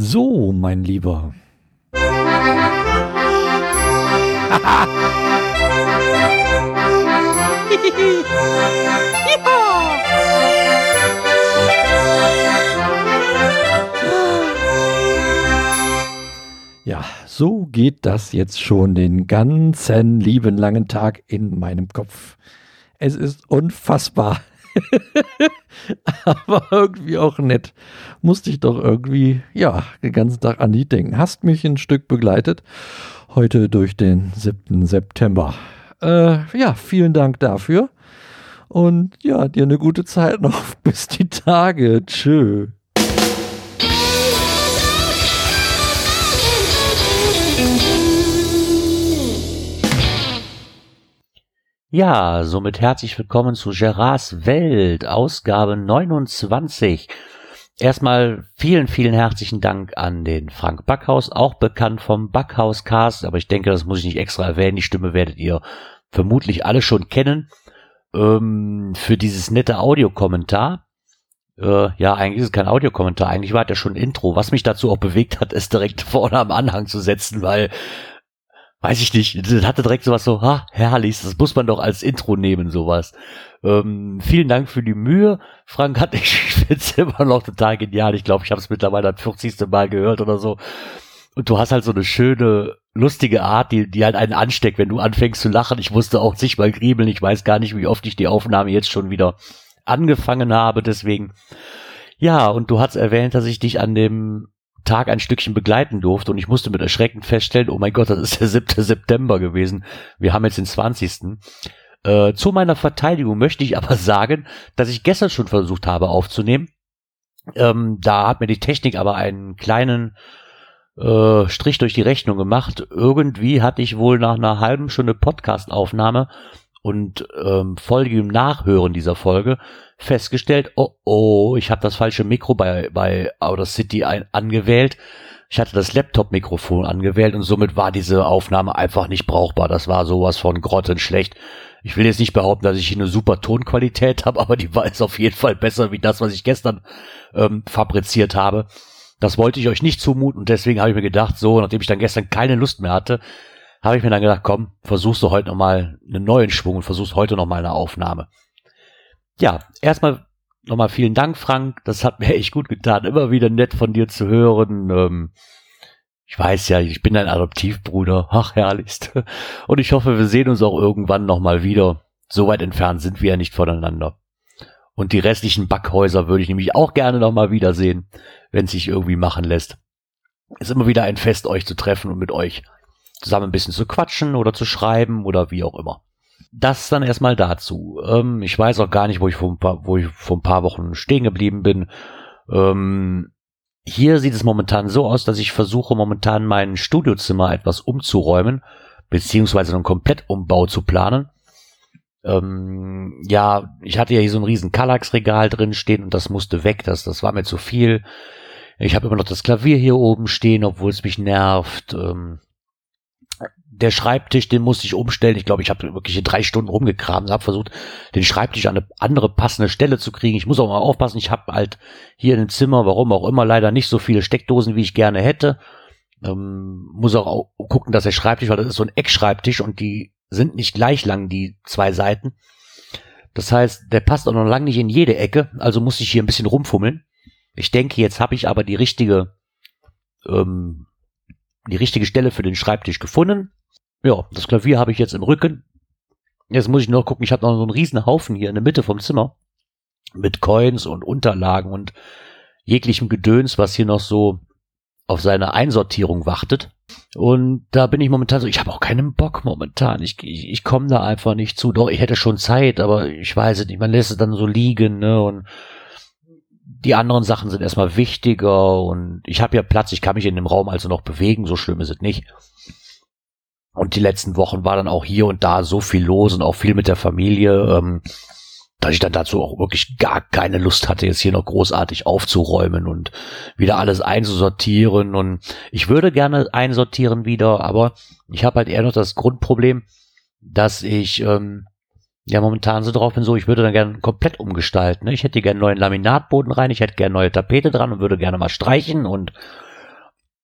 So, mein Lieber. Ja, so geht das jetzt schon den ganzen lieben langen Tag in meinem Kopf. Es ist unfassbar. Aber irgendwie auch nett. Musste ich doch irgendwie, ja, den ganzen Tag an die denken. Hast mich ein Stück begleitet. Heute durch den 7. September. Äh, ja, vielen Dank dafür. Und ja, dir eine gute Zeit noch. Bis die Tage. Tschö. Ja, somit herzlich willkommen zu Gerards Welt, Ausgabe 29. Erstmal vielen, vielen herzlichen Dank an den Frank Backhaus, auch bekannt vom Backhaus Cast, aber ich denke, das muss ich nicht extra erwähnen, die Stimme werdet ihr vermutlich alle schon kennen, ähm, für dieses nette Audiokommentar. Äh, ja, eigentlich ist es kein Audiokommentar, eigentlich war das schon ein Intro, was mich dazu auch bewegt hat, es direkt vorne am Anhang zu setzen, weil weiß ich nicht, das hatte direkt sowas so, ha, herrlich, das muss man doch als Intro nehmen, sowas. Ähm, vielen Dank für die Mühe. Frank hat, ich finde immer noch total genial. Ich glaube, ich habe es mittlerweile das 40. Mal gehört oder so. Und du hast halt so eine schöne, lustige Art, die, die halt einen ansteckt, wenn du anfängst zu lachen. Ich musste auch sich mal griebeln. Ich weiß gar nicht, wie oft ich die Aufnahme jetzt schon wieder angefangen habe. Deswegen, ja, und du hast erwähnt, dass ich dich an dem Tag ein Stückchen begleiten durfte und ich musste mit Erschrecken feststellen, oh mein Gott, das ist der 7. September gewesen. Wir haben jetzt den 20. Äh, zu meiner Verteidigung möchte ich aber sagen, dass ich gestern schon versucht habe aufzunehmen. Ähm, da hat mir die Technik aber einen kleinen äh, Strich durch die Rechnung gemacht. Irgendwie hatte ich wohl nach einer halben Stunde Podcastaufnahme und ähm, folgigem Nachhören dieser Folge festgestellt, oh oh, ich habe das falsche Mikro bei, bei Outer City ein, angewählt. Ich hatte das Laptop-Mikrofon angewählt und somit war diese Aufnahme einfach nicht brauchbar. Das war sowas von grottenschlecht. Ich will jetzt nicht behaupten, dass ich hier eine super Tonqualität habe, aber die war jetzt auf jeden Fall besser wie das, was ich gestern ähm, fabriziert habe. Das wollte ich euch nicht zumuten und deswegen habe ich mir gedacht, so, nachdem ich dann gestern keine Lust mehr hatte, habe ich mir dann gedacht, komm, versuchst du heute nochmal einen neuen Schwung und versuchst heute nochmal eine Aufnahme. Ja, erstmal nochmal vielen Dank, Frank. Das hat mir echt gut getan. Immer wieder nett von dir zu hören. Ähm, ich weiß ja, ich bin dein Adoptivbruder. Ach, herrlichst. Und ich hoffe, wir sehen uns auch irgendwann nochmal wieder. So weit entfernt sind wir ja nicht voneinander. Und die restlichen Backhäuser würde ich nämlich auch gerne nochmal wiedersehen, wenn es sich irgendwie machen lässt. Ist immer wieder ein Fest, euch zu treffen und mit euch zusammen ein bisschen zu quatschen oder zu schreiben oder wie auch immer. Das dann erstmal dazu. Ähm, ich weiß auch gar nicht, wo ich vor ein paar, wo ich vor ein paar Wochen stehen geblieben bin. Ähm, hier sieht es momentan so aus, dass ich versuche momentan mein Studiozimmer etwas umzuräumen, beziehungsweise einen Komplettumbau zu planen. Ähm, ja, ich hatte ja hier so ein riesen Kallax-Regal drin stehen und das musste weg. Das, das war mir zu viel. Ich habe immer noch das Klavier hier oben stehen, obwohl es mich nervt. Ähm, der Schreibtisch, den musste ich umstellen. Ich glaube, ich habe wirklich drei Stunden rumgekramt, habe versucht, den Schreibtisch an eine andere passende Stelle zu kriegen. Ich muss auch mal aufpassen, ich habe halt hier in dem Zimmer, warum auch immer, leider nicht so viele Steckdosen, wie ich gerne hätte. Ähm, muss auch gucken, dass der Schreibtisch, weil das ist so ein Eckschreibtisch und die sind nicht gleich lang, die zwei Seiten. Das heißt, der passt auch noch lange nicht in jede Ecke, also muss ich hier ein bisschen rumfummeln. Ich denke, jetzt habe ich aber die richtige, ähm, die richtige Stelle für den Schreibtisch gefunden. Ja, das Klavier habe ich jetzt im Rücken. Jetzt muss ich nur gucken, ich habe noch so einen riesen Haufen hier in der Mitte vom Zimmer mit Coins und Unterlagen und jeglichem Gedöns, was hier noch so auf seine Einsortierung wartet. Und da bin ich momentan so, ich habe auch keinen Bock momentan. Ich, ich, ich komme da einfach nicht zu. Doch, ich hätte schon Zeit, aber ich weiß es nicht. Man lässt es dann so liegen, ne? Und die anderen Sachen sind erstmal wichtiger und ich habe ja Platz, ich kann mich in dem Raum also noch bewegen, so schlimm ist es nicht. Und die letzten Wochen war dann auch hier und da so viel los und auch viel mit der Familie, ähm, dass ich dann dazu auch wirklich gar keine Lust hatte, jetzt hier noch großartig aufzuräumen und wieder alles einzusortieren. Und ich würde gerne einsortieren wieder, aber ich habe halt eher noch das Grundproblem, dass ich ähm, ja momentan so drauf bin, so ich würde dann gerne komplett umgestalten. Ne? Ich hätte gerne neuen Laminatboden rein, ich hätte gerne neue Tapete dran und würde gerne mal streichen und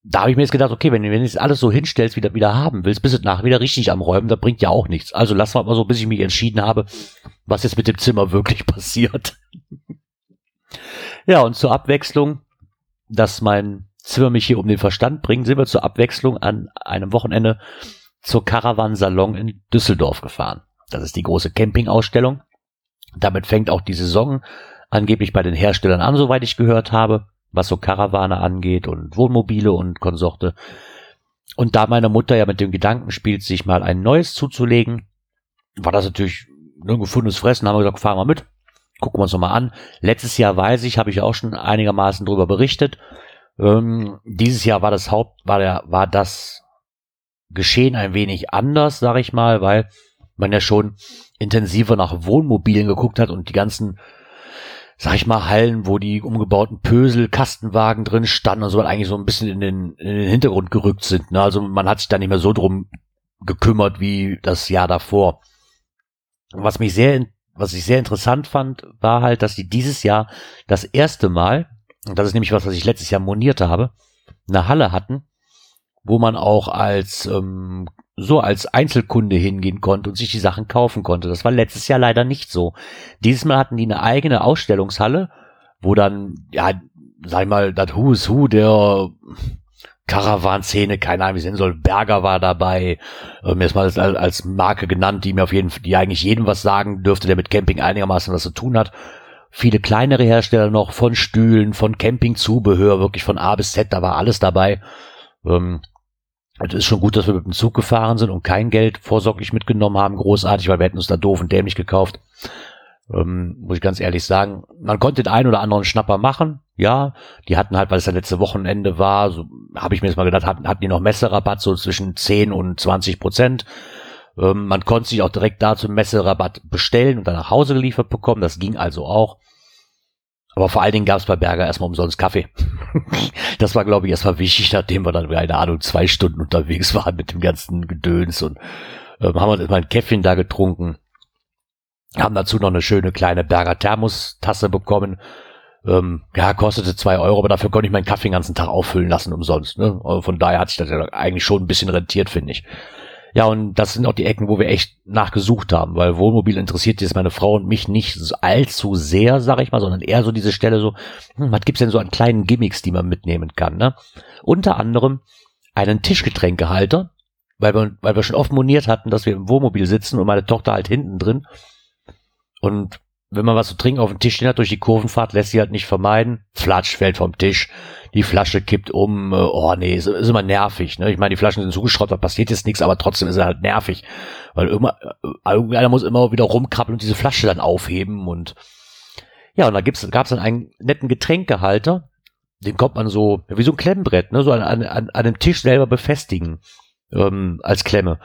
da habe ich mir jetzt gedacht, okay, wenn, wenn du jetzt alles so hinstellst, wieder, wieder haben willst, bist du nachher wieder richtig am Räumen, das bringt ja auch nichts. Also lass mal so, bis ich mich entschieden habe, was jetzt mit dem Zimmer wirklich passiert. ja, und zur Abwechslung, dass mein Zimmer mich hier um den Verstand bringt, sind wir zur Abwechslung an einem Wochenende zur Caravan Salon in Düsseldorf gefahren. Das ist die große Campingausstellung. Damit fängt auch die Saison angeblich bei den Herstellern an, soweit ich gehört habe was so Karawane angeht und Wohnmobile und Konsorte. Und da meine Mutter ja mit dem Gedanken spielt, sich mal ein neues zuzulegen, war das natürlich ein gefundenes Fressen, haben wir gesagt, fahren wir mit, gucken wir uns nochmal an. Letztes Jahr weiß ich, habe ich auch schon einigermaßen drüber berichtet. Ähm, dieses Jahr war das Haupt, war der, war das Geschehen ein wenig anders, sag ich mal, weil man ja schon intensiver nach Wohnmobilen geguckt hat und die ganzen sag ich mal, Hallen, wo die umgebauten Pösel, Kastenwagen drin standen und so eigentlich so ein bisschen in den, in den Hintergrund gerückt sind. Ne? Also man hat sich da nicht mehr so drum gekümmert wie das Jahr davor. Was mich sehr, was ich sehr interessant fand, war halt, dass die dieses Jahr das erste Mal, und das ist nämlich was, was ich letztes Jahr moniert habe, eine Halle hatten, wo man auch als ähm, so als Einzelkunde hingehen konnte und sich die Sachen kaufen konnte. Das war letztes Jahr leider nicht so. Dieses Mal hatten die eine eigene Ausstellungshalle, wo dann, ja, sag ich mal, das Who is Who der Caravan-Szene, keine Ahnung, wie es sein soll, Berger war dabei, ähm, jetzt mal als, als Marke genannt, die mir auf jeden Fall, die eigentlich jedem was sagen dürfte, der mit Camping einigermaßen was zu tun hat. Viele kleinere Hersteller noch von Stühlen, von Campingzubehör, wirklich von A bis Z, da war alles dabei. Ähm, es ist schon gut, dass wir mit dem Zug gefahren sind und kein Geld vorsorglich mitgenommen haben, großartig, weil wir hätten uns da doof und dämlich gekauft. Ähm, muss ich ganz ehrlich sagen. Man konnte den einen oder anderen Schnapper machen, ja. Die hatten halt, weil es ja letzte Wochenende war, so habe ich mir jetzt mal gedacht, hatten, hatten die noch Messerabatt so zwischen 10 und 20 Prozent. Ähm, man konnte sich auch direkt da zum Messerabatt bestellen und dann nach Hause geliefert bekommen. Das ging also auch. Aber vor allen Dingen gab es bei Berger erstmal umsonst Kaffee. das war, glaube ich, erstmal wichtig, nachdem wir dann, keine Ahnung, zwei Stunden unterwegs waren mit dem ganzen Gedöns und ähm, haben wir erstmal ein Käffchen da getrunken. Haben dazu noch eine schöne kleine Berger Thermostasse bekommen. Ähm, ja, kostete zwei Euro, aber dafür konnte ich meinen Kaffee den ganzen Tag auffüllen lassen umsonst. Ne? Also von daher hat sich das ja eigentlich schon ein bisschen rentiert, finde ich. Ja, und das sind auch die Ecken, wo wir echt nachgesucht haben, weil Wohnmobil interessiert jetzt meine Frau und mich nicht allzu sehr, sag ich mal, sondern eher so diese Stelle so, hm, was gibt's denn so an kleinen Gimmicks, die man mitnehmen kann, ne? Unter anderem einen Tischgetränkehalter, weil wir, weil wir schon oft moniert hatten, dass wir im Wohnmobil sitzen und meine Tochter halt hinten drin. Und wenn man was zu trinken auf dem Tisch stehen hat durch die Kurvenfahrt, lässt sie halt nicht vermeiden. Flatsch fällt vom Tisch, die Flasche kippt um. Äh, oh nee, ist, ist immer nervig. Ne? Ich meine, die Flaschen sind zugeschrottet, da passiert jetzt nichts, aber trotzdem ist es halt nervig. Weil immer, äh, irgendeiner muss immer wieder rumkrabbeln und diese Flasche dann aufheben. Und ja, und da gibt's, gab's dann einen netten Getränkehalter. Den kommt man so, wie so ein Klemmbrett, ne? so an, an, an einem Tisch selber befestigen ähm, als Klemme.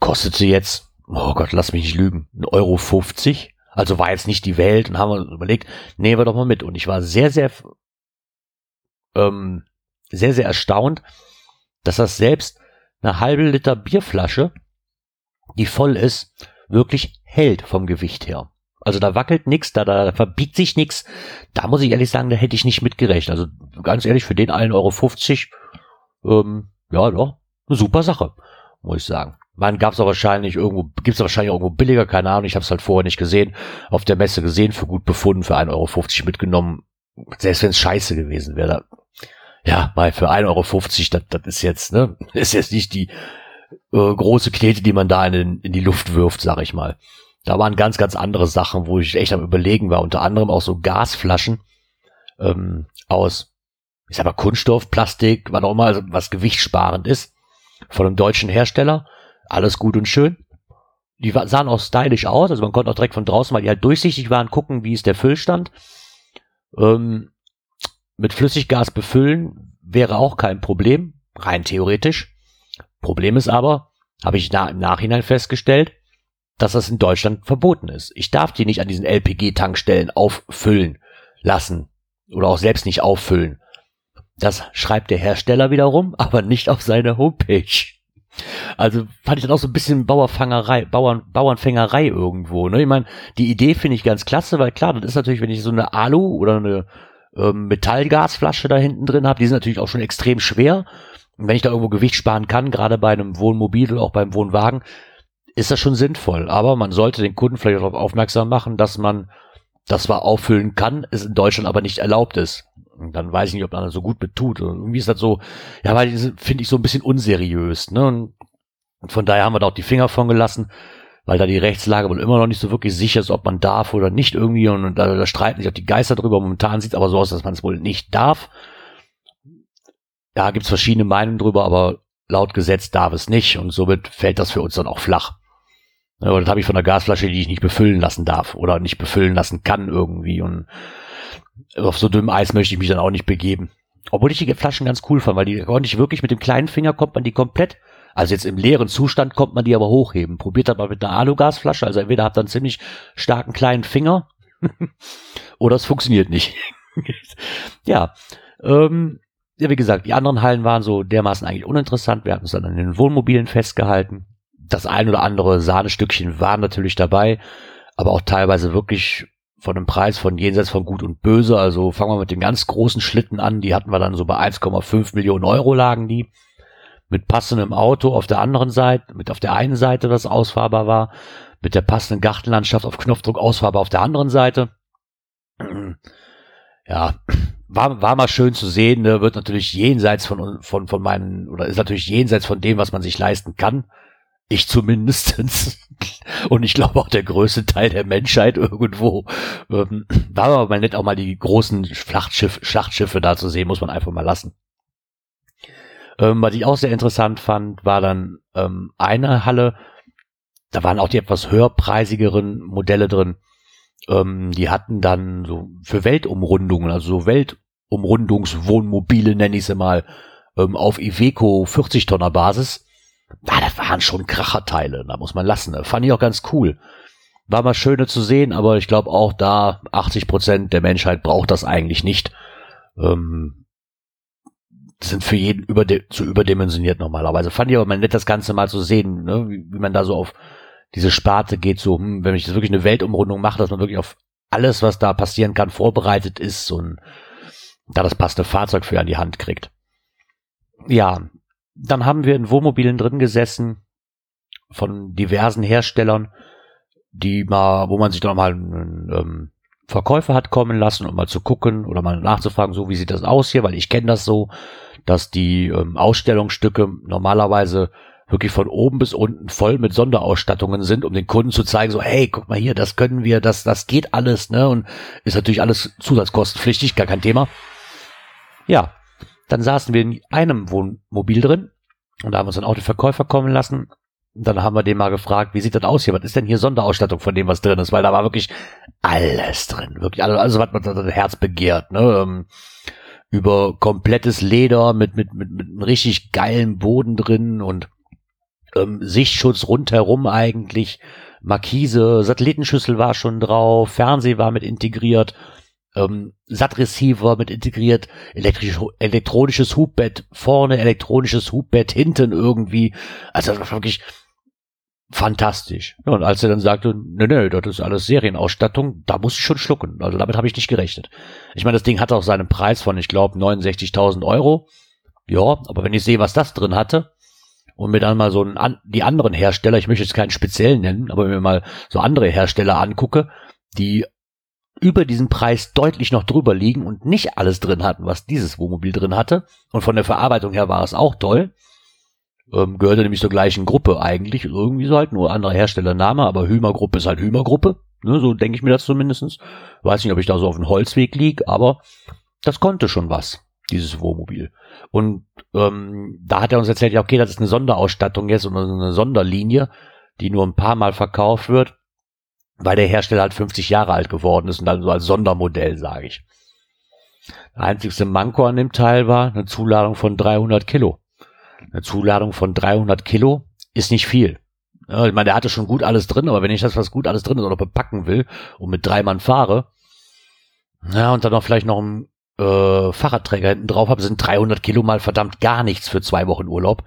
Kostete jetzt, oh Gott, lass mich nicht lügen, 1,50 Euro 50 also war jetzt nicht die Welt und haben wir überlegt, nehmen wir doch mal mit. Und ich war sehr, sehr, ähm, sehr, sehr erstaunt, dass das selbst eine halbe Liter Bierflasche, die voll ist, wirklich hält vom Gewicht her. Also da wackelt nichts, da, da verbiegt sich nichts. Da muss ich ehrlich sagen, da hätte ich nicht mitgerechnet. Also ganz ehrlich, für den 1,50 Euro, ähm, ja, doch, eine super Sache, muss ich sagen. Man gab es auch wahrscheinlich irgendwo, gibt es wahrscheinlich irgendwo billiger, keine Ahnung, ich habe es halt vorher nicht gesehen, auf der Messe gesehen, für gut befunden, für 1,50 Euro mitgenommen. Selbst wenn es scheiße gewesen wäre. Ja, mal für 1,50 Euro, das, das ist jetzt, ne, ist jetzt nicht die äh, große Knete, die man da in, in die Luft wirft, sag ich mal. Da waren ganz, ganz andere Sachen, wo ich echt am überlegen war. Unter anderem auch so Gasflaschen ähm, aus, ich sag mal, Kunststoff, Plastik, was auch immer, was gewichtsparend ist, von einem deutschen Hersteller alles gut und schön. Die sahen auch stylisch aus, also man konnte auch direkt von draußen, weil die halt durchsichtig waren, gucken, wie ist der Füllstand. Ähm, mit Flüssiggas befüllen wäre auch kein Problem, rein theoretisch. Problem ist aber, habe ich na, im Nachhinein festgestellt, dass das in Deutschland verboten ist. Ich darf die nicht an diesen LPG-Tankstellen auffüllen lassen oder auch selbst nicht auffüllen. Das schreibt der Hersteller wiederum, aber nicht auf seine Homepage. Also fand ich dann auch so ein bisschen Bauerfangerei, Bauern, Bauernfängerei irgendwo. Ne? Ich meine, die Idee finde ich ganz klasse, weil klar, das ist natürlich, wenn ich so eine Alu oder eine ähm, Metallgasflasche da hinten drin habe. Die sind natürlich auch schon extrem schwer. Und wenn ich da irgendwo Gewicht sparen kann, gerade bei einem Wohnmobil oder auch beim Wohnwagen, ist das schon sinnvoll. Aber man sollte den Kunden vielleicht darauf aufmerksam machen, dass man das zwar auffüllen kann, es in Deutschland aber nicht erlaubt ist. Und dann weiß ich nicht, ob man das so gut betut. Und irgendwie ist das so, ja, weil finde ich so ein bisschen unseriös. Ne? Und von daher haben wir da auch die Finger von gelassen, weil da die Rechtslage wohl immer noch nicht so wirklich sicher ist, ob man darf oder nicht irgendwie. Und, und da, da streiten sich auch die Geister drüber. Momentan sieht es aber so aus, dass man es wohl nicht darf. Ja, gibt's verschiedene Meinungen drüber, aber laut Gesetz darf es nicht. Und somit fällt das für uns dann auch flach. Ja, das habe ich von der Gasflasche, die ich nicht befüllen lassen darf oder nicht befüllen lassen kann irgendwie. Und auf so dünnem Eis möchte ich mich dann auch nicht begeben. Obwohl ich die Flaschen ganz cool fand, weil die konnte ich wirklich mit dem kleinen Finger kommt man die komplett, also jetzt im leeren Zustand kommt man die aber hochheben. Probiert das mal mit einer Alugasflasche, also entweder habt ihr einen ziemlich starken kleinen Finger oder es funktioniert nicht. ja, ähm, ja, wie gesagt, die anderen Hallen waren so dermaßen eigentlich uninteressant. Wir hatten uns dann an den Wohnmobilen festgehalten das ein oder andere Sahnestückchen war natürlich dabei, aber auch teilweise wirklich von einem Preis von jenseits von Gut und Böse. Also fangen wir mit den ganz großen Schlitten an. Die hatten wir dann so bei 1,5 Millionen Euro lagen die. Mit passendem Auto auf der anderen Seite, mit auf der einen Seite, das ausfahrbar war, mit der passenden Gartenlandschaft auf Knopfdruck ausfahrbar auf der anderen Seite. Ja, war, war mal schön zu sehen, ne? wird natürlich jenseits von, von, von meinen, oder ist natürlich jenseits von dem, was man sich leisten kann. Ich zumindestens Und ich glaube auch der größte Teil der Menschheit irgendwo. Ähm, war aber mal nett, auch mal die großen Schlachtschiff, Schlachtschiffe da zu sehen, muss man einfach mal lassen. Ähm, was ich auch sehr interessant fand, war dann ähm, eine Halle, da waren auch die etwas höherpreisigeren Modelle drin. Die hatten dann so für Weltumrundungen, also so Weltumrundungswohnmobile nenne ich sie mal, auf Iveco 40 Tonner Basis na, das waren schon Kracherteile, da muss man lassen. Ne? Fand ich auch ganz cool. War mal schöne zu sehen, aber ich glaube auch da 80 Prozent der Menschheit braucht das eigentlich nicht. Ähm, sind für jeden überde zu überdimensioniert normalerweise. Fand ich aber mal nett, das Ganze mal zu sehen, ne? wie, wie man da so auf diese Sparte geht, so, hm, wenn ich das wirklich eine Weltumrundung mache, dass man wirklich auf alles, was da passieren kann, vorbereitet ist und da das passende Fahrzeug für an die Hand kriegt. Ja, dann haben wir in Wohnmobilen drin gesessen von diversen Herstellern, die mal, wo man sich dann mal einen ähm, Verkäufer hat kommen lassen, um mal zu gucken oder mal nachzufragen, so wie sieht das aus hier, weil ich kenne das so, dass die ähm, Ausstellungsstücke normalerweise wirklich von oben bis unten voll mit Sonderausstattungen sind, um den Kunden zu zeigen, so, hey, guck mal hier, das können wir, das, das geht alles, ne? Und ist natürlich alles zusatzkostenpflichtig, gar kein Thema. Ja, dann saßen wir in einem Wohnmobil drin und da haben uns dann auch den Verkäufer kommen lassen. Und dann haben wir den mal gefragt, wie sieht das aus hier? Was ist denn hier Sonderausstattung von dem, was drin ist? Weil da war wirklich alles drin. Wirklich alles, also was man das Herz begehrt. Ne? Ähm, über komplettes Leder mit, mit, mit, mit einem richtig geilen Boden drin und ähm, Sichtschutz rundherum eigentlich. Markise, Satellitenschüssel war schon drauf, Fernseh war mit integriert, ähm, SAT-Receiver mit integriert, elektrisch, elektronisches Hubbett vorne, elektronisches Hubbett hinten irgendwie. Also das war wirklich fantastisch. Und als er dann sagte, ne, ne, das ist alles Serienausstattung, da muss ich schon schlucken. Also damit habe ich nicht gerechnet. Ich meine, das Ding hat auch seinen Preis von, ich glaube, 69.000 Euro. Ja, aber wenn ich sehe, was das drin hatte, und mir dann mal so ein, die anderen Hersteller, ich möchte jetzt keinen speziellen nennen, aber wenn mir mal so andere Hersteller angucke, die über diesen Preis deutlich noch drüber liegen und nicht alles drin hatten, was dieses Wohnmobil drin hatte. Und von der Verarbeitung her war es auch toll. Ähm, gehörte nämlich zur gleichen Gruppe eigentlich. Irgendwie so halt, nur anderer Herstellername, aber Hümer Gruppe ist halt Hümer Gruppe. Ne, so denke ich mir das zumindestens. Weiß nicht, ob ich da so auf dem Holzweg lieg, aber das konnte schon was, dieses Wohnmobil. Und ähm, da hat er uns erzählt, ja, okay, das ist eine Sonderausstattung jetzt und eine Sonderlinie, die nur ein paar Mal verkauft wird weil der Hersteller halt 50 Jahre alt geworden ist und dann so als Sondermodell, sage ich. Der einzigste Manko an dem Teil war eine Zuladung von 300 Kilo. Eine Zuladung von 300 Kilo ist nicht viel. Ich meine, der hatte schon gut alles drin, aber wenn ich das, was gut alles drin ist, oder bepacken will und mit drei Mann fahre, ja, und dann noch vielleicht noch ein äh, Fahrradträger hinten drauf habe, sind 300 Kilo mal verdammt gar nichts für zwei Wochen Urlaub.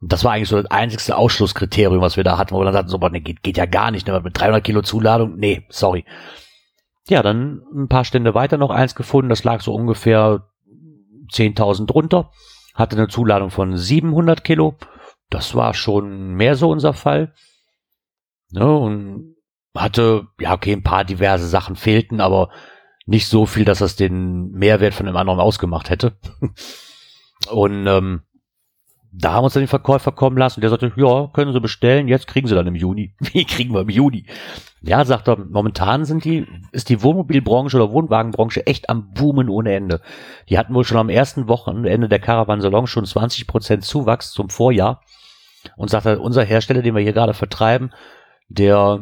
Das war eigentlich so das einzigste Ausschlusskriterium, was wir da hatten, wo wir dann sagten, so, boah, nee, geht, geht ja gar nicht, ne, mit 300 Kilo Zuladung, nee, sorry. ja, dann ein paar Stände weiter noch eins gefunden. Das lag so ungefähr 10.000 drunter. Hatte eine Zuladung von 700 Kilo. Das war schon mehr so unser Fall. Ne, und hatte, ja, okay, ein paar diverse Sachen fehlten, aber nicht so viel, dass das den Mehrwert von dem anderen ausgemacht hätte. und ähm, da haben uns dann den Verkäufer kommen lassen der sagte, ja, können Sie bestellen, jetzt kriegen Sie dann im Juni. Wie kriegen wir im Juni? Ja, sagt er, momentan sind die, ist die Wohnmobilbranche oder Wohnwagenbranche echt am Boomen ohne Ende. Die hatten wohl schon am ersten Wochenende der Caravan Salon schon 20 Prozent Zuwachs zum Vorjahr. Und sagt er, unser Hersteller, den wir hier gerade vertreiben, der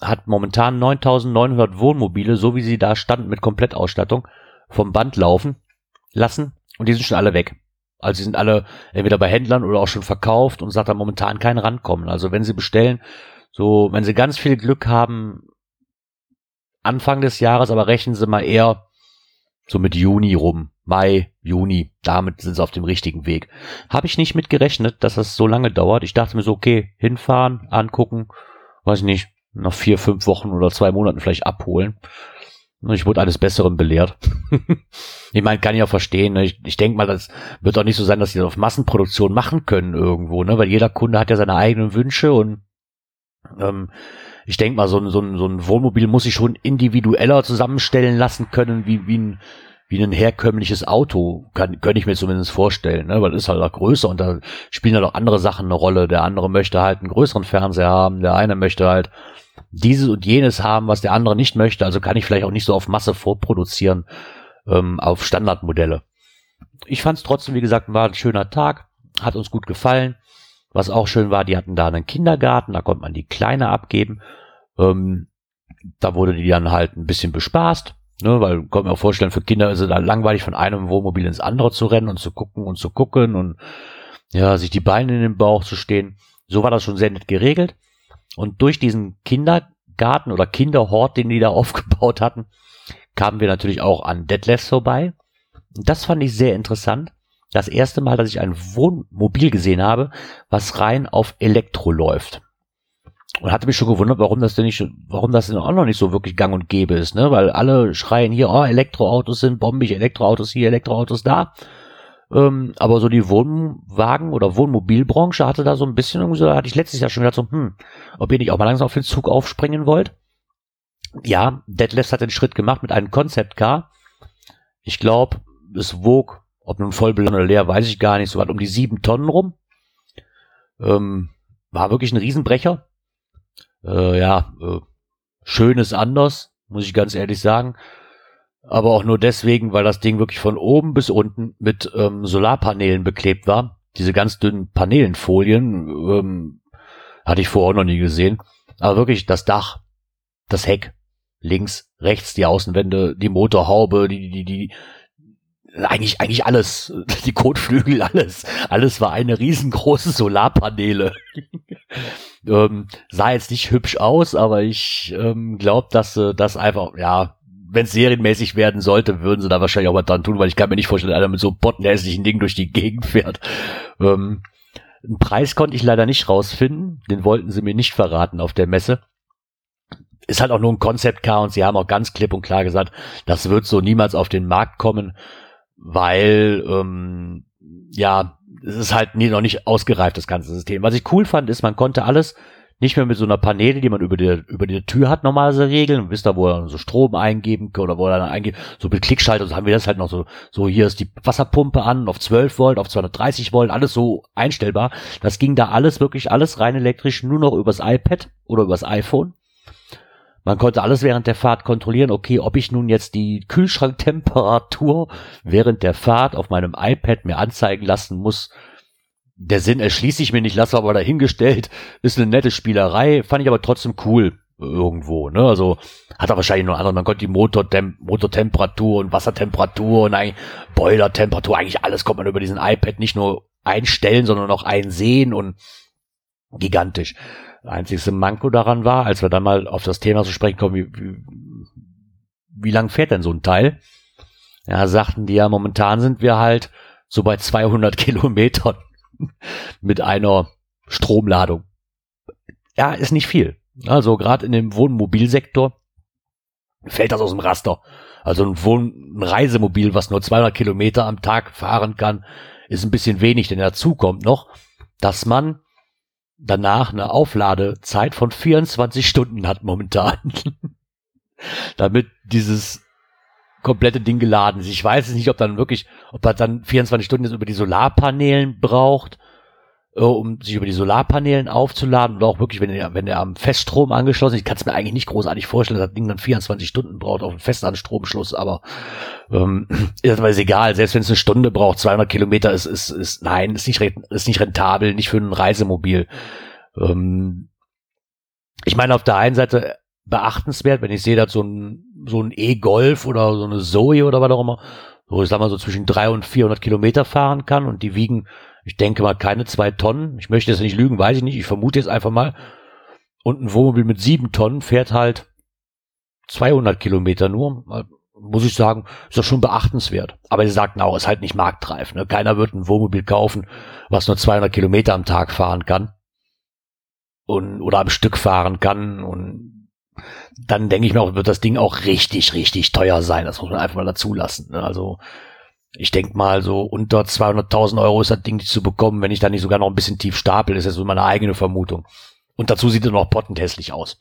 hat momentan 9900 Wohnmobile, so wie sie da standen mit Komplettausstattung, vom Band laufen lassen und die sind schon alle weg. Also sie sind alle entweder bei Händlern oder auch schon verkauft und sagt da momentan kein Rankommen. Also wenn sie bestellen, so, wenn sie ganz viel Glück haben, Anfang des Jahres, aber rechnen sie mal eher so mit Juni rum. Mai, Juni, damit sind sie auf dem richtigen Weg. Habe ich nicht mit gerechnet, dass das so lange dauert. Ich dachte mir so, okay, hinfahren, angucken, weiß ich nicht, nach vier, fünf Wochen oder zwei Monaten vielleicht abholen. Ich wurde eines Besseren belehrt. ich meine, kann ich auch verstehen. Ne? Ich, ich denke mal, das wird auch nicht so sein, dass sie das auf Massenproduktion machen können irgendwo, ne? Weil jeder Kunde hat ja seine eigenen Wünsche und ähm, ich denke mal, so ein, so, ein, so ein Wohnmobil muss sich schon individueller zusammenstellen lassen können, wie, wie ein wie ein herkömmliches Auto, kann, könnte ich mir zumindest vorstellen, ne? weil es ist halt auch größer und da spielen halt auch andere Sachen eine Rolle. Der andere möchte halt einen größeren Fernseher haben, der eine möchte halt dieses und jenes haben, was der andere nicht möchte. Also kann ich vielleicht auch nicht so auf Masse vorproduzieren, ähm, auf Standardmodelle. Ich fand es trotzdem, wie gesagt, war ein schöner Tag, hat uns gut gefallen. Was auch schön war, die hatten da einen Kindergarten, da konnte man die Kleine abgeben. Ähm, da wurde die dann halt ein bisschen bespaßt Ne, weil kommt mir vorstellen, für Kinder ist es dann langweilig, von einem Wohnmobil ins andere zu rennen und zu gucken und zu gucken und ja, sich die Beine in den Bauch zu stehen. So war das schon sehr nett geregelt. Und durch diesen Kindergarten oder Kinderhort, den die da aufgebaut hatten, kamen wir natürlich auch an Deadless vorbei. Und das fand ich sehr interessant. Das erste Mal, dass ich ein Wohnmobil gesehen habe, was rein auf Elektro läuft. Und hatte mich schon gewundert, warum das denn nicht, warum das denn auch noch nicht so wirklich gang und gäbe ist, ne? Weil alle schreien hier, oh, Elektroautos sind bombig, Elektroautos hier, Elektroautos da. Ähm, aber so die Wohnwagen- oder Wohnmobilbranche hatte da so ein bisschen irgendwie so, da hatte ich letztes Jahr schon gedacht, so, hm, ob ihr nicht auch mal langsam auf den Zug aufspringen wollt. Ja, Deadless hat den Schritt gemacht mit einem Concept Car. Ich glaube, es wog, ob nun voll oder leer, weiß ich gar nicht, so was um die sieben Tonnen rum. Ähm, war wirklich ein Riesenbrecher äh, ja, äh, schönes anders, muss ich ganz ehrlich sagen. Aber auch nur deswegen, weil das Ding wirklich von oben bis unten mit ähm, Solarpanelen beklebt war. Diese ganz dünnen Panelenfolien ähm, hatte ich vorher noch nie gesehen. Aber wirklich das Dach, das Heck, links, rechts die Außenwände, die Motorhaube, die, die, die, eigentlich, eigentlich alles, die Kotflügel, alles, alles war eine riesengroße Solarpaneele. ähm, sah jetzt nicht hübsch aus, aber ich ähm, glaube, dass äh, das einfach, ja, wenn es serienmäßig werden sollte, würden sie da wahrscheinlich auch was dran tun, weil ich kann mir nicht vorstellen, einer mit so bottenhässlichen Ding durch die Gegend fährt. Ähm, einen Preis konnte ich leider nicht rausfinden, den wollten sie mir nicht verraten auf der Messe. Ist halt auch nur ein Concept Car und sie haben auch ganz klipp und klar gesagt, das wird so niemals auf den Markt kommen weil ähm, ja, es ist halt nie, noch nicht ausgereift, das ganze System. Was ich cool fand, ist, man konnte alles nicht mehr mit so einer Paneele, die man über die, über die Tür hat, normalerweise regeln. Wisst ihr, wo er so Strom eingeben kann oder wo er dann eingeht, so mit Klickschalter, so haben wir das halt noch so, so hier ist die Wasserpumpe an, auf 12 Volt, auf 230 Volt, alles so einstellbar. Das ging da alles, wirklich alles rein elektrisch, nur noch übers iPad oder übers iPhone. Man konnte alles während der Fahrt kontrollieren, okay, ob ich nun jetzt die Kühlschranktemperatur während der Fahrt auf meinem iPad mir anzeigen lassen muss. Der Sinn erschließe ich mir nicht, lasse aber dahingestellt. Ist eine nette Spielerei, fand ich aber trotzdem cool irgendwo, ne? Also hat er wahrscheinlich nur andere. Man konnte die Motortem Motortemperatur und Wassertemperatur und Boilertemperatur, eigentlich alles konnte man über diesen iPad nicht nur einstellen, sondern auch einsehen und gigantisch. Einzigste Manko daran war, als wir dann mal auf das Thema zu sprechen kommen, wie, wie, wie lang fährt denn so ein Teil? Ja, sagten die ja, momentan sind wir halt so bei 200 Kilometern mit einer Stromladung. Ja, ist nicht viel. Also gerade in dem Wohnmobilsektor fällt das aus dem Raster. Also ein, Wohn ein Reisemobil, was nur 200 Kilometer am Tag fahren kann, ist ein bisschen wenig, denn dazu kommt noch, dass man danach eine Aufladezeit von 24 Stunden hat momentan. Damit dieses komplette Ding geladen ist. Ich weiß nicht, ob dann wirklich, ob er dann 24 Stunden jetzt über die Solarpanelen braucht äh, um sich über die Solarpanelen aufzuladen oder auch wirklich, wenn er, wenn er am Feststrom angeschlossen ist. Ich kann es mir eigentlich nicht großartig vorstellen, dass das Ding dann 24 Stunden braucht auf einen Festanstromschluss, aber ähm, ist aber egal. Selbst wenn es eine Stunde braucht, 200 Kilometer ist, ist, ist nein, ist nicht, ist nicht rentabel, nicht für ein Reisemobil. Ähm, ich meine, auf der einen Seite beachtenswert, wenn ich sehe, dass so ein, so ein E-Golf oder so eine Zoe oder was auch immer, so ich sag mal so zwischen 300 und 400 Kilometer fahren kann und die wiegen ich denke mal keine zwei Tonnen. Ich möchte jetzt nicht lügen, weiß ich nicht. Ich vermute jetzt einfach mal. Und ein Wohnmobil mit sieben Tonnen fährt halt 200 Kilometer nur. Muss ich sagen, ist doch schon beachtenswert. Aber sie sagten auch, ist halt nicht marktreif. Ne? Keiner wird ein Wohnmobil kaufen, was nur 200 Kilometer am Tag fahren kann. Und, oder am Stück fahren kann. Und dann denke ich mir auch, wird das Ding auch richtig, richtig teuer sein. Das muss man einfach mal dazu lassen. Ne? Also, ich denke mal, so unter 200.000 Euro ist das Ding nicht zu bekommen, wenn ich da nicht sogar noch ein bisschen tief stapel. Das ist ja so meine eigene Vermutung. Und dazu sieht es noch pottenhässlich aus.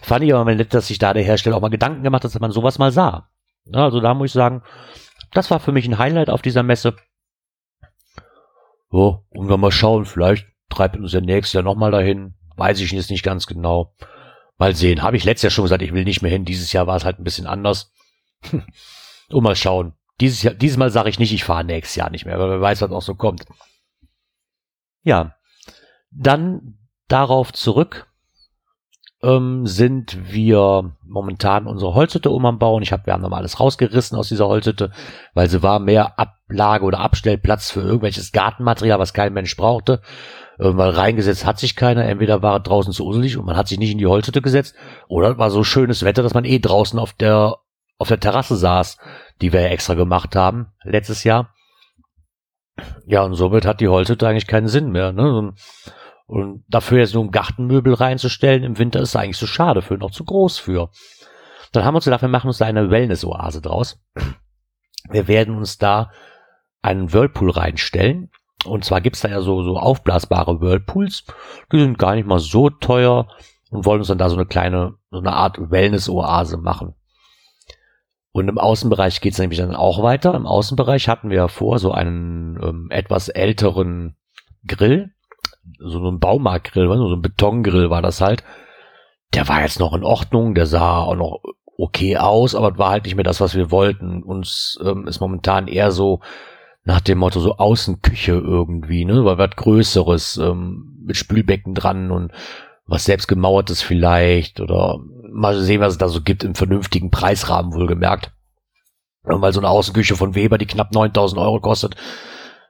Fand ich aber mal nett, dass sich da der Hersteller auch mal Gedanken gemacht hat, dass man sowas mal sah. Ja, also da muss ich sagen, das war für mich ein Highlight auf dieser Messe. So, und wir mal schauen, vielleicht treibt uns der nächste Jahr nochmal dahin. Weiß ich jetzt nicht ganz genau. Mal sehen. Habe ich letztes Jahr schon gesagt, ich will nicht mehr hin. Dieses Jahr war es halt ein bisschen anders. und mal schauen. Dieses Jahr, dieses Mal sage ich nicht, ich fahre nächstes Jahr nicht mehr, weil wer weiß, was auch so kommt. Ja, dann darauf zurück ähm, sind wir momentan unsere Holzhütte um am Bauen. Ich habe, wir haben nochmal alles rausgerissen aus dieser Holzhütte, weil sie war mehr Ablage oder Abstellplatz für irgendwelches Gartenmaterial, was kein Mensch brauchte. Ähm, weil reingesetzt hat sich keiner. Entweder war draußen zu uselig und man hat sich nicht in die Holzhütte gesetzt, oder war so schönes Wetter, dass man eh draußen auf der auf der Terrasse saß die wir ja extra gemacht haben letztes Jahr. Ja, und somit hat die Holzhütte eigentlich keinen Sinn mehr. Ne? Und dafür jetzt nur ein Gartenmöbel reinzustellen im Winter ist eigentlich zu schade für, noch zu groß für. Dann haben wir uns gedacht, wir machen uns da eine Wellness-Oase draus. Wir werden uns da einen Whirlpool reinstellen. Und zwar gibt's da ja so, so aufblasbare Whirlpools. Die sind gar nicht mal so teuer und wollen uns dann da so eine kleine, so eine Art Wellness-Oase machen. Und im Außenbereich geht es nämlich dann auch weiter. Im Außenbereich hatten wir ja vor so einen ähm, etwas älteren Grill, so einen Baumarktgrill, so ein Betongrill war das halt. Der war jetzt noch in Ordnung, der sah auch noch okay aus, aber war halt nicht mehr das, was wir wollten. Uns ähm, ist momentan eher so nach dem Motto so Außenküche irgendwie, ne, weil was Größeres ähm, mit Spülbecken dran und was selbst gemauertes vielleicht oder mal sehen, was es da so gibt im vernünftigen Preisrahmen wohlgemerkt. Weil so eine Außenküche von Weber, die knapp 9000 Euro kostet,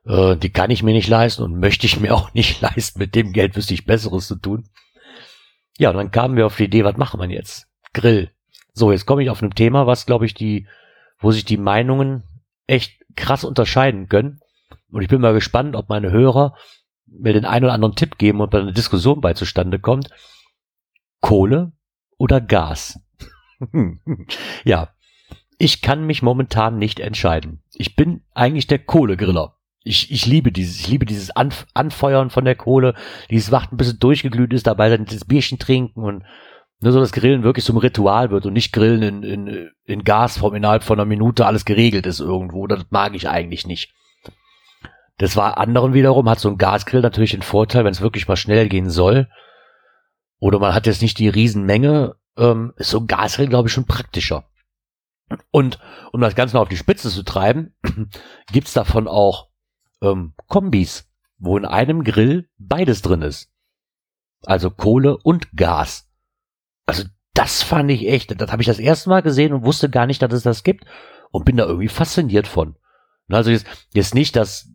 äh, die kann ich mir nicht leisten und möchte ich mir auch nicht leisten. Mit dem Geld wüsste ich Besseres zu tun. Ja, und dann kamen wir auf die Idee, was machen wir jetzt? Grill. So, jetzt komme ich auf ein Thema, was glaube ich die, wo sich die Meinungen echt krass unterscheiden können. Und ich bin mal gespannt, ob meine Hörer mir den einen oder anderen Tipp geben und bei einer Diskussion bei zustande kommt. Kohle oder Gas? ja, ich kann mich momentan nicht entscheiden. Ich bin eigentlich der Kohlegriller. Ich, ich liebe dieses, ich liebe dieses Anf Anfeuern von der Kohle, dieses Warten, bis es durchgeglüht ist, dabei dann das Bierchen trinken und nur so das Grillen wirklich zum Ritual wird und nicht Grillen in, in, in Gasform innerhalb von einer Minute alles geregelt ist irgendwo. Das mag ich eigentlich nicht. Das war anderen wiederum, hat so ein Gasgrill natürlich den Vorteil, wenn es wirklich mal schnell gehen soll, oder man hat jetzt nicht die Riesenmenge, ähm, ist so ein Gasgrill, glaube ich, schon praktischer. Und um das Ganze noch auf die Spitze zu treiben, gibt's davon auch ähm, Kombis, wo in einem Grill beides drin ist. Also Kohle und Gas. Also das fand ich echt, das habe ich das erste Mal gesehen und wusste gar nicht, dass es das gibt und bin da irgendwie fasziniert von. Also jetzt, jetzt nicht, dass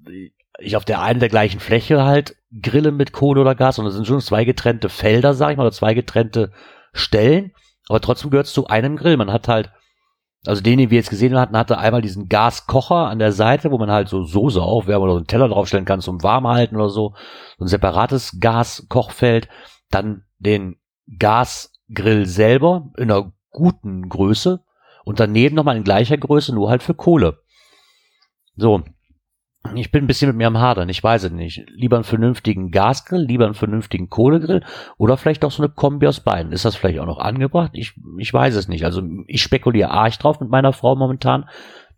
ich auf der einen der gleichen Fläche halt grille mit Kohle oder Gas, sondern es sind schon zwei getrennte Felder, sag ich mal, oder zwei getrennte Stellen, aber trotzdem gehört es zu einem Grill. Man hat halt, also den, den wir jetzt gesehen hatten, hatte einmal diesen Gaskocher an der Seite, wo man halt so Soße aufwärmen oder so einen Teller draufstellen kann zum warm halten oder so. So ein separates Gaskochfeld. Dann den Gasgrill selber in einer guten Größe. und daneben nochmal in gleicher Größe, nur halt für Kohle. So. Ich bin ein bisschen mit mir am Hadern, ich weiß es nicht. Lieber einen vernünftigen Gasgrill, lieber einen vernünftigen Kohlegrill oder vielleicht auch so eine Kombi aus beiden. Ist das vielleicht auch noch angebracht? Ich, ich weiß es nicht. Also ich spekuliere arg drauf mit meiner Frau momentan.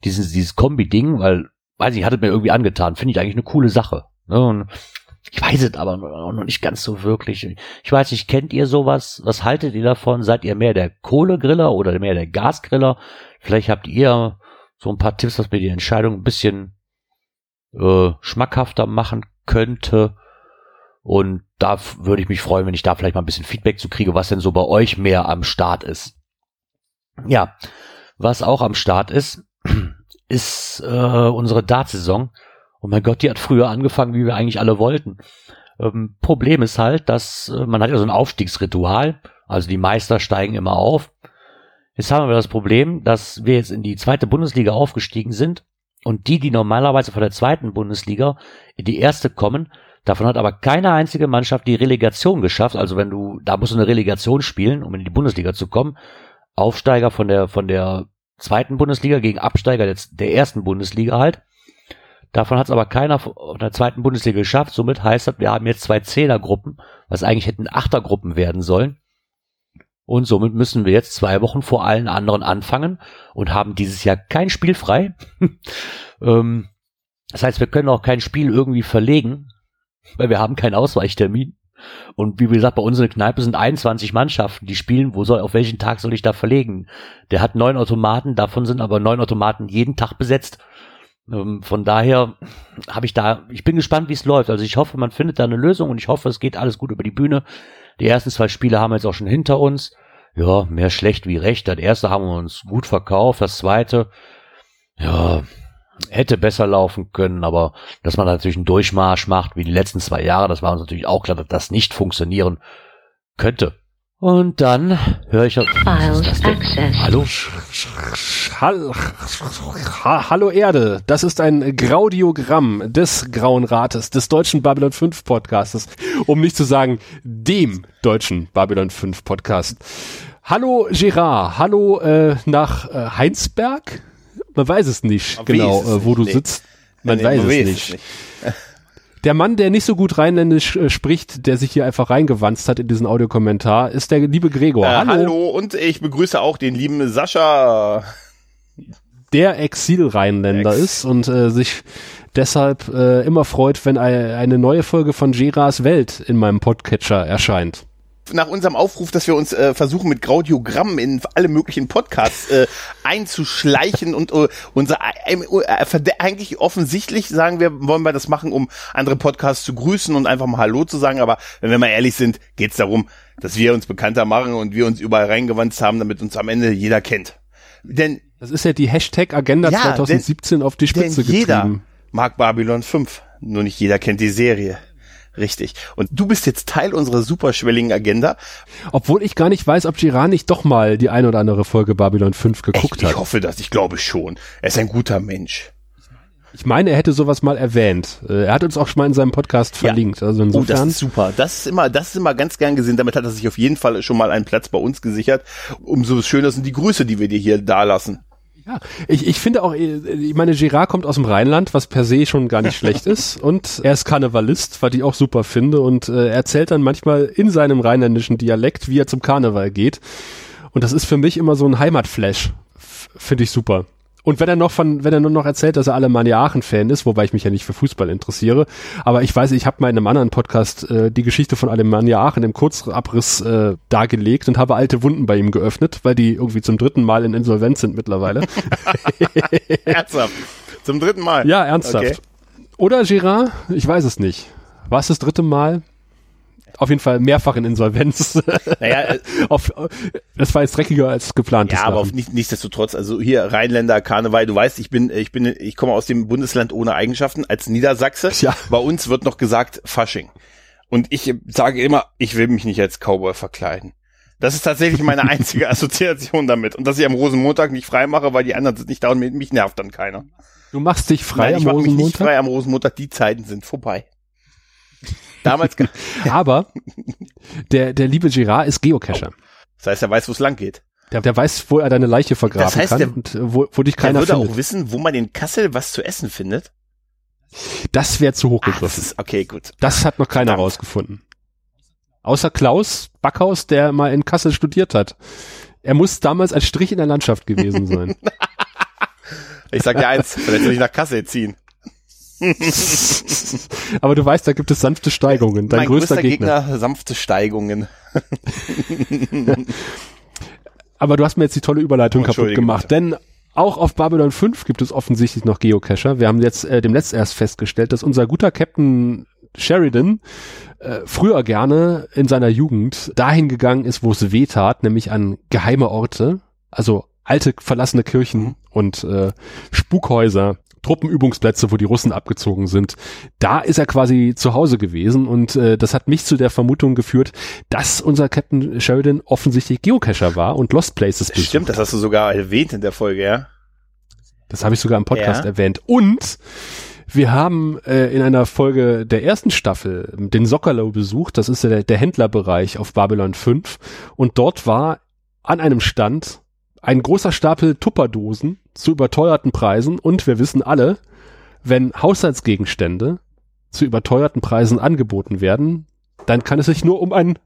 Dieses, dieses Kombi-Ding, weil, weiß ich, hat es mir irgendwie angetan. Finde ich eigentlich eine coole Sache. Ne? Und ich weiß es aber noch nicht ganz so wirklich. Ich weiß nicht, kennt ihr sowas? Was haltet ihr davon? Seid ihr mehr der Kohlegriller oder mehr der Gasgriller? Vielleicht habt ihr so ein paar Tipps, was mir die Entscheidung ein bisschen äh, schmackhafter machen könnte. Und da würde ich mich freuen, wenn ich da vielleicht mal ein bisschen Feedback zu kriege, was denn so bei euch mehr am Start ist. Ja, was auch am Start ist, ist äh, unsere Dartsaison. Oh mein Gott, die hat früher angefangen, wie wir eigentlich alle wollten. Ähm, Problem ist halt, dass äh, man hat ja so ein Aufstiegsritual, also die Meister steigen immer auf. Jetzt haben wir das Problem, dass wir jetzt in die zweite Bundesliga aufgestiegen sind und die, die normalerweise von der zweiten Bundesliga in die erste kommen, davon hat aber keine einzige Mannschaft die Relegation geschafft. Also wenn du, da musst du eine Relegation spielen, um in die Bundesliga zu kommen. Aufsteiger von der, von der zweiten Bundesliga gegen Absteiger der, der ersten Bundesliga halt. Davon hat es aber keiner von der zweiten Bundesliga geschafft. Somit heißt das, wir haben jetzt zwei Zehnergruppen, was eigentlich hätten Achtergruppen werden sollen. Und somit müssen wir jetzt zwei Wochen vor allen anderen anfangen und haben dieses Jahr kein Spiel frei. ähm, das heißt, wir können auch kein Spiel irgendwie verlegen, weil wir haben keinen Ausweichtermin. Und wie gesagt, bei uns in der Kneipe sind 21 Mannschaften, die spielen. Wo soll, auf welchen Tag soll ich da verlegen? Der hat neun Automaten, davon sind aber neun Automaten jeden Tag besetzt. Ähm, von daher habe ich da, ich bin gespannt, wie es läuft. Also ich hoffe, man findet da eine Lösung und ich hoffe, es geht alles gut über die Bühne. Die ersten zwei Spiele haben wir jetzt auch schon hinter uns. Ja, mehr schlecht wie recht. Das erste haben wir uns gut verkauft. Das zweite, ja, hätte besser laufen können, aber dass man natürlich einen Durchmarsch macht wie die letzten zwei Jahre, das war uns natürlich auch klar, dass das nicht funktionieren könnte. Und dann höre ich Hallo? Hallo Erde, das ist ein Graudiogramm des Grauen Rates, des deutschen Babylon 5 Podcastes, um nicht zu sagen dem deutschen Babylon 5 Podcast. Hallo Gerard, hallo äh, nach äh, Heinsberg? Man weiß es nicht Man genau, äh, wo nicht, du nee. sitzt. Man nee, weiß, man es, nicht. es nicht. Der Mann, der nicht so gut rheinländisch äh, spricht, der sich hier einfach reingewanzt hat in diesen Audiokommentar, ist der liebe Gregor. Äh, hallo. hallo und ich begrüße auch den lieben Sascha. Der Exil-Rheinländer Ex. ist und äh, sich deshalb äh, immer freut, wenn eine neue Folge von Geras Welt in meinem Podcatcher erscheint nach unserem Aufruf, dass wir uns äh, versuchen mit Graudiogramm in alle möglichen Podcasts äh, einzuschleichen und äh, unser äh, äh, eigentlich offensichtlich sagen wir, wollen wir das machen, um andere Podcasts zu grüßen und einfach mal Hallo zu sagen, aber wenn wir mal ehrlich sind, geht es darum, dass wir uns bekannter machen und wir uns überall reingewandt haben, damit uns am Ende jeder kennt. Denn das ist ja die Hashtag Agenda ja, 2017 denn, auf die Spitze denn jeder getrieben. mag Babylon 5, nur nicht jeder kennt die Serie. Richtig. Und du bist jetzt Teil unserer superschwelligen Agenda. Obwohl ich gar nicht weiß, ob Girard nicht doch mal die ein oder andere Folge Babylon 5 geguckt Echt? hat. Ich hoffe das, ich glaube schon. Er ist ein guter Mensch. Ich meine, er hätte sowas mal erwähnt. Äh, er hat uns auch schon mal in seinem Podcast verlinkt. Ja. Also insofern. Oh, das ist super. Das ist immer, das ist immer ganz gern gesehen. Damit hat er sich auf jeden Fall schon mal einen Platz bei uns gesichert. Umso schöner sind die Grüße, die wir dir hier dalassen. Ja, ich, ich finde auch, äh, ich meine, Girard kommt aus dem Rheinland, was per se schon gar nicht schlecht ist. Und er ist Karnevalist, was ich auch super finde. Und äh, er erzählt dann manchmal in seinem rheinländischen Dialekt, wie er zum Karneval geht. Und das ist für mich immer so ein Heimatflash. Finde ich super. Und wenn er noch von, wenn er nur noch erzählt, dass er Alemannia Aachen-Fan ist, wobei ich mich ja nicht für Fußball interessiere, aber ich weiß, ich habe mal in einem anderen Podcast äh, die Geschichte von Alemannia Aachen im Kurzabriss äh, dargelegt und habe alte Wunden bei ihm geöffnet, weil die irgendwie zum dritten Mal in Insolvenz sind mittlerweile. ernsthaft? Zum dritten Mal? Ja, ernsthaft. Okay. Oder Girard? Ich weiß es nicht. War es das dritte Mal? Auf jeden Fall mehrfach in Insolvenz. Naja, äh, auf, das war jetzt dreckiger als geplant. Ja, aber auf nicht, nichtsdestotrotz, also hier Rheinländer, Karneval, du weißt, ich bin, ich bin, ich komme aus dem Bundesland ohne Eigenschaften als Niedersachse. Ja. Bei uns wird noch gesagt Fasching. Und ich sage immer, ich will mich nicht als Cowboy verkleiden. Das ist tatsächlich meine einzige Assoziation damit. Und dass ich am Rosenmontag nicht frei mache, weil die anderen sind nicht da und mich nervt dann keiner. Du machst dich frei Nein, ich am Rosenmontag? mich nicht frei am Rosenmontag. Die Zeiten sind vorbei. Damals. Aber der, der liebe Girard ist Geocacher. Das heißt, er weiß, wo es lang geht. Der, der weiß, wo er deine Leiche vergraben Das heißt, kann der- und äh, wo, wo dich Der keiner würde findet. auch wissen, wo man in Kassel was zu essen findet. das wäre zu hoch gegriffen. ist, okay, gut. Das hat noch keiner Verdammt. rausgefunden. Außer Klaus Backhaus, der mal in Kassel studiert hat. Er muss damals ein Strich in der Landschaft gewesen sein. Ich sag dir eins, vielleicht soll ich nach Kassel ziehen. Aber du weißt, da gibt es sanfte Steigungen. Dein mein größter, größter Gegner. Gegner, sanfte Steigungen. Aber du hast mir jetzt die tolle Überleitung kaputt gemacht. Denn auch auf Babylon 5 gibt es offensichtlich noch Geocacher. Wir haben jetzt äh, dem Letzt erst festgestellt, dass unser guter Captain Sheridan äh, früher gerne in seiner Jugend dahin gegangen ist, wo es weh tat, nämlich an geheime Orte, also alte verlassene Kirchen und äh, Spukhäuser, Truppenübungsplätze, wo die Russen abgezogen sind. Da ist er quasi zu Hause gewesen und äh, das hat mich zu der Vermutung geführt, dass unser Captain Sheridan offensichtlich Geocacher war und Lost Places besucht. Stimmt, das hast du sogar erwähnt in der Folge, ja? Das habe ich sogar im Podcast Ja. erwähnt. Und wir haben äh, in einer Folge der ersten Staffel den Sockerlow besucht. Das ist der, der Händlerbereich auf Babylon 5. Und dort war an einem Stand ein großer Stapel Tupperdosen zu überteuerten Preisen. Und wir wissen alle, wenn Haushaltsgegenstände zu überteuerten Preisen angeboten werden, dann kann es sich nur um einen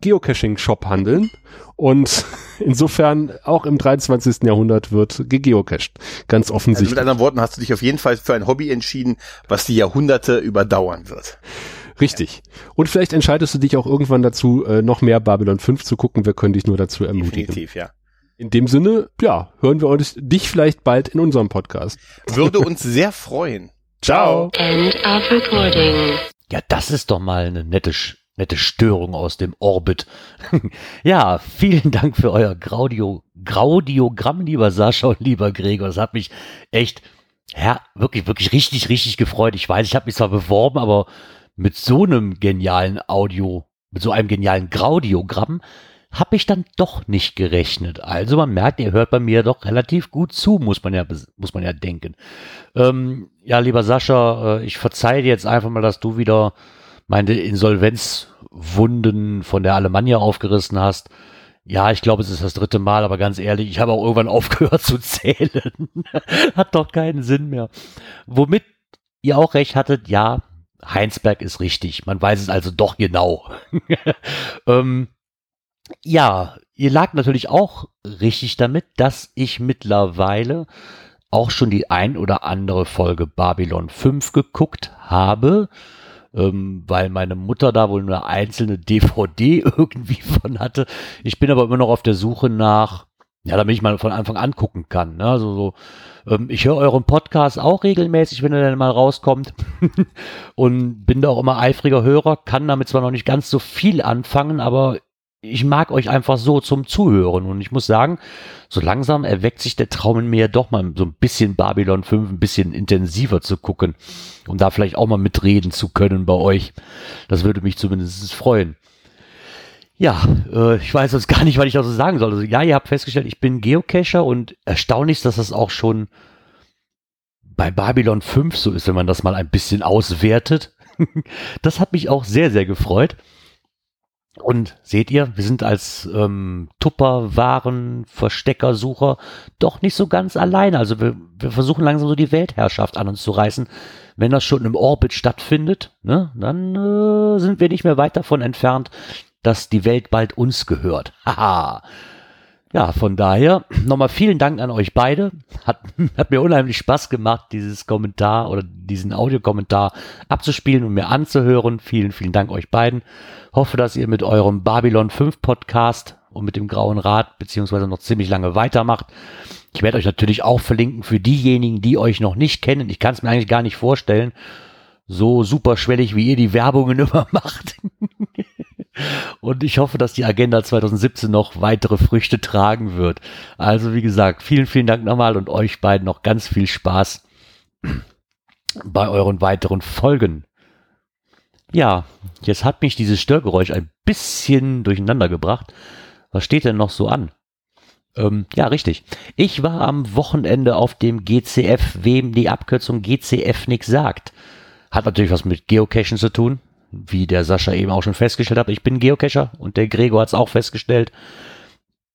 Geocaching-Shop handeln. Und insofern auch im 23. Jahrhundert wird gegeocached. Ganz Also offensichtlich. mit anderen Worten hast du dich auf jeden Fall für ein Hobby entschieden, was die Jahrhunderte überdauern wird. Richtig. Und vielleicht entscheidest du dich auch irgendwann dazu, äh, noch mehr Babylon 5 zu gucken. Wir können dich nur dazu ermutigen. Definitiv, ja. In dem Sinne, ja, hören wir uns, dich vielleicht bald in unserem Podcast. Würde uns sehr freuen. Ciao. End of recording. Ja, das ist doch mal eine nette, nette Störung aus dem Orbit. ja, vielen Dank für euer Graudio, Graudiogramm, lieber Sascha und lieber Gregor. Das hat mich echt, ja, wirklich, wirklich richtig, richtig gefreut. Ich weiß, ich habe mich zwar beworben, aber mit so einem genialen Audio, mit so einem genialen Graudiogramm habe ich dann doch nicht gerechnet. Also man merkt, ihr hört bei mir doch relativ gut zu, muss man ja, muss man ja denken. Ähm, ja, lieber Sascha, äh, ich verzeihe dir jetzt einfach mal, dass du wieder meine Insolvenzwunden von der Alemannia aufgerissen hast. Ja, ich glaube, es ist das dritte Mal, aber ganz ehrlich, ich habe auch irgendwann aufgehört zu zählen. Hat doch keinen Sinn mehr. Womit ihr auch recht hattet, ja, Heinsberg ist richtig. Man weiß es also doch genau. ähm, ja, ihr lag natürlich auch richtig damit, dass ich mittlerweile auch schon die ein oder andere Folge Babylon 5 geguckt habe, ähm, weil meine Mutter da wohl eine einzelne DVD irgendwie von hatte. Ich bin aber immer noch auf der Suche nach, ja, damit ich mal von Anfang an gucken kann. Ne? Also so, ähm, ich höre euren Podcast auch regelmäßig, wenn er dann mal rauskommt und bin da auch immer eifriger Hörer, kann damit zwar noch nicht ganz so viel anfangen, aber ich mag euch einfach so zum Zuhören und ich muss sagen, so langsam erweckt sich der Traum in mir doch mal so ein bisschen Babylon 5 ein bisschen intensiver zu gucken, um da vielleicht auch mal mitreden zu können bei euch. Das würde mich zumindest freuen. Ja, äh, ich weiß jetzt gar nicht, was ich da so sagen soll. Also, ja, ihr habt festgestellt, ich bin Geocacher und erstaunlich ist, dass das auch schon bei Babylon 5 so ist, wenn man das mal ein bisschen auswertet. das hat mich auch sehr, sehr gefreut. Und seht ihr, wir sind als ähm, Tupperwaren-Versteckersucher doch nicht so ganz allein. Also wir, wir versuchen langsam so die Weltherrschaft an uns zu reißen. Wenn das schon im Orbit stattfindet, ne, dann äh, sind wir nicht mehr weit davon entfernt, dass die Welt bald uns gehört. Haha. Ja, von daher nochmal vielen Dank an euch beide. Hat, hat mir unheimlich Spaß gemacht, dieses Kommentar oder diesen Audiokommentar abzuspielen und mir anzuhören. Vielen, vielen Dank euch beiden. Hoffe, dass ihr mit eurem Babylon 5 Podcast und mit dem Grauen Rat beziehungsweise noch ziemlich lange weitermacht. Ich werde euch natürlich auch verlinken für diejenigen, die euch noch nicht kennen. Ich kann es mir eigentlich gar nicht vorstellen, so superschwellig, wie ihr die Werbungen immer macht. Und ich hoffe, dass die Agenda 2017 noch weitere Früchte tragen wird. Also wie gesagt, vielen, vielen Dank nochmal und euch beiden noch ganz viel Spaß bei euren weiteren Folgen. Ja, jetzt hat mich dieses Störgeräusch ein bisschen durcheinander gebracht. Was steht denn noch so an? Ähm, ja, richtig. Ich war am Wochenende auf dem GCF, wem die Abkürzung GCF nichts sagt. Hat natürlich was mit Geocachen zu tun, wie der Sascha eben auch schon festgestellt hat. Ich bin Geocacher und der Gregor hat es auch festgestellt.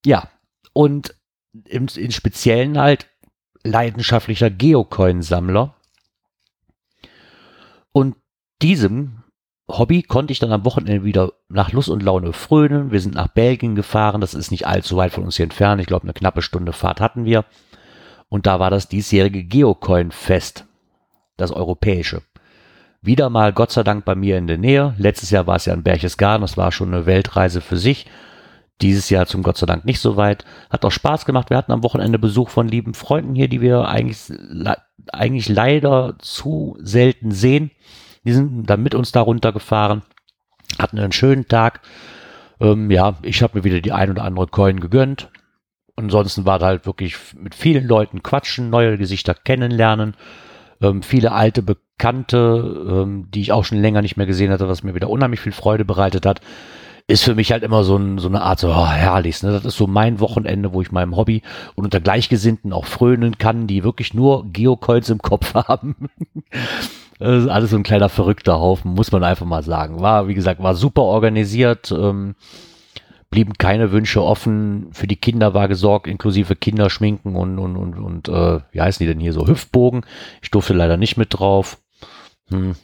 Ja, und im, in Speziellen halt leidenschaftlicher Geocoin-Sammler. Und diesem Hobby konnte ich dann am Wochenende wieder nach Lust und Laune frönen. Wir sind nach Belgien gefahren. Das ist nicht allzu weit von uns hier entfernt. Ich glaube, eine knappe Stunde Fahrt hatten wir. Und da war das diesjährige Geocoin-Fest. Das europäische. Wieder mal Gott sei Dank bei mir in der Nähe. Letztes Jahr war es ja in Berchtesgaden. Das war schon eine Weltreise für sich. Dieses Jahr zum Gott sei Dank nicht so weit. Hat auch Spaß gemacht. Wir hatten am Wochenende Besuch von lieben Freunden hier, die wir eigentlich, eigentlich leider zu selten sehen. Die sind dann mit uns da runtergefahren, hatten einen schönen Tag. Ähm, ja, ich habe mir wieder die ein oder andere Coin gegönnt. Ansonsten war da halt wirklich mit vielen Leuten quatschen, neue Gesichter kennenlernen, ähm, viele alte Bekannte, ähm, die ich auch schon länger nicht mehr gesehen hatte, was mir wieder unheimlich viel Freude bereitet hat ist für mich halt immer so, ein, so eine Art so oh, herrlich. Ne? Das ist so mein Wochenende, wo ich meinem Hobby und unter Gleichgesinnten auch frönen kann, die wirklich nur Geocoins im Kopf haben. das ist alles so ein kleiner verrückter Haufen, muss man einfach mal sagen. War, wie gesagt, war super organisiert. Ähm, blieben keine Wünsche offen. Für die Kinder war gesorgt, inklusive Kinderschminken und, und, und, und äh, wie heißen die denn hier so? Hüftbogen. Ich durfte leider nicht mit drauf. Hm,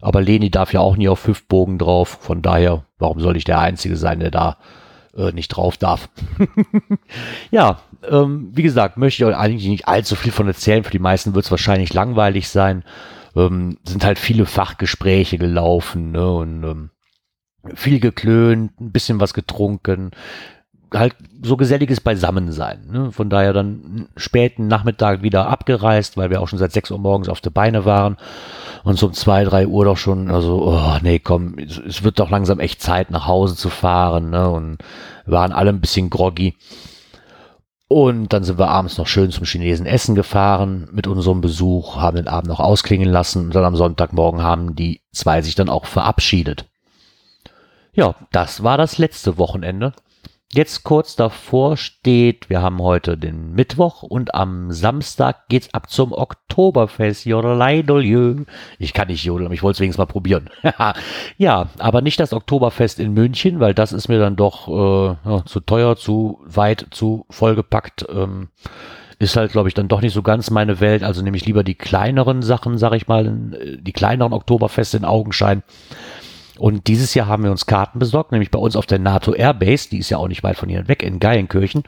aber Leni darf ja auch nie auf Hüftbogen drauf. Von daher, warum soll ich der Einzige sein, der da äh, nicht drauf darf? ja, ähm, wie gesagt, möchte ich euch eigentlich nicht allzu viel von erzählen. Für die meisten wird es wahrscheinlich langweilig sein. Ähm, sind halt viele Fachgespräche gelaufen ne? und ähm, viel geklönt, ein bisschen was getrunken, halt so geselliges Beisammensein. Ne? Von daher dann späten Nachmittag wieder abgereist, weil wir auch schon seit 6 Uhr morgens auf der Beine waren und so um 2, 3 Uhr doch schon, also, oh, nee, komm, es, es, wird doch langsam echt Zeit, nach Hause zu fahren. Ne? Und waren alle ein bisschen groggy. Und dann sind wir abends noch schön zum Chinesen essen gefahren mit unserem Besuch, haben den Abend noch ausklingen lassen und dann am Sonntagmorgen haben die zwei sich dann auch verabschiedet. Ja, das war das letzte Wochenende jetzt kurz davor steht, wir haben heute den Mittwoch und am Samstag geht's ab zum Oktoberfest. Jodelei, Ich kann nicht jodeln, aber ich wollte es wenigstens mal probieren. ja, aber nicht das Oktoberfest in München, weil das ist mir dann doch äh, ja, zu teuer, zu weit, zu vollgepackt. Ähm, ist halt, glaube ich, dann doch nicht so ganz meine Welt. Also nehme ich lieber die kleineren Sachen, sag ich mal, äh, die kleineren Oktoberfeste in Augenschein. Und dieses Jahr haben wir uns Karten besorgt, nämlich bei uns auf der NATO Airbase, die ist ja auch nicht weit von hier weg, in Geilenkirchen,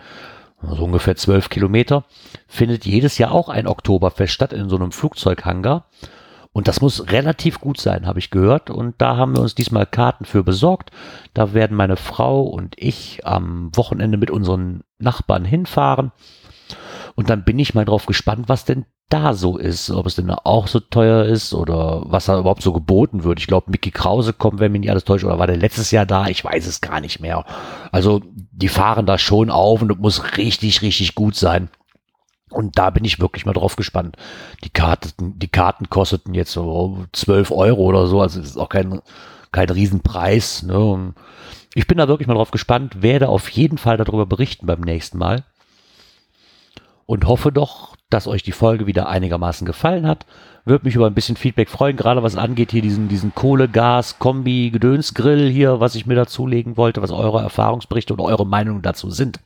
so ungefähr zwölf Kilometer, findet jedes Jahr auch ein Oktoberfest statt in so einem Flugzeughangar. Und das muss relativ gut sein, habe ich gehört. Und da haben wir uns diesmal Karten für besorgt. Da werden meine Frau und ich am Wochenende mit unseren Nachbarn hinfahren. Und dann bin ich mal drauf gespannt, was denn da so ist, ob es denn auch so teuer ist oder was da überhaupt so geboten wird. Ich glaube, Mickey Krause kommt, wenn mich nicht alles täuscht, oder war der letztes Jahr da? Ich weiß es gar nicht mehr. Also, die fahren da schon auf und es muss richtig, richtig gut sein. Und da bin ich wirklich mal drauf gespannt. Die Karten, die Karten kosteten jetzt so 12 Euro oder so, also ist auch kein, kein Riesenpreis. Ne? ich bin da wirklich mal drauf gespannt, werde auf jeden Fall darüber berichten beim nächsten Mal. Und hoffe doch, dass euch die Folge wieder einigermaßen gefallen hat. Würde mich über ein bisschen Feedback freuen, gerade was angeht hier diesen, diesen Kohle, Gas, Kombi, Gedönsgrill hier, was ich mir dazulegen wollte, was eure Erfahrungsberichte oder eure Meinungen dazu sind.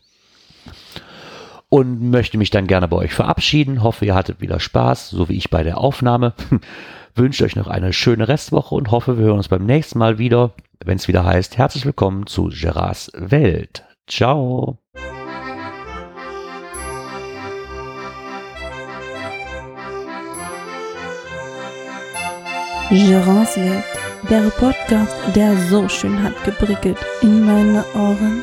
Und möchte mich dann gerne bei euch verabschieden. Hoffe, ihr hattet wieder Spaß, so wie ich bei der Aufnahme. Wünsche euch noch eine schöne Restwoche und hoffe, wir hören uns beim nächsten Mal wieder, wenn es wieder heißt, herzlich willkommen zu Gerards Welt. Ciao. Gerance Welt, der Podcast, der so schön hat geprickelt in meine Ohren.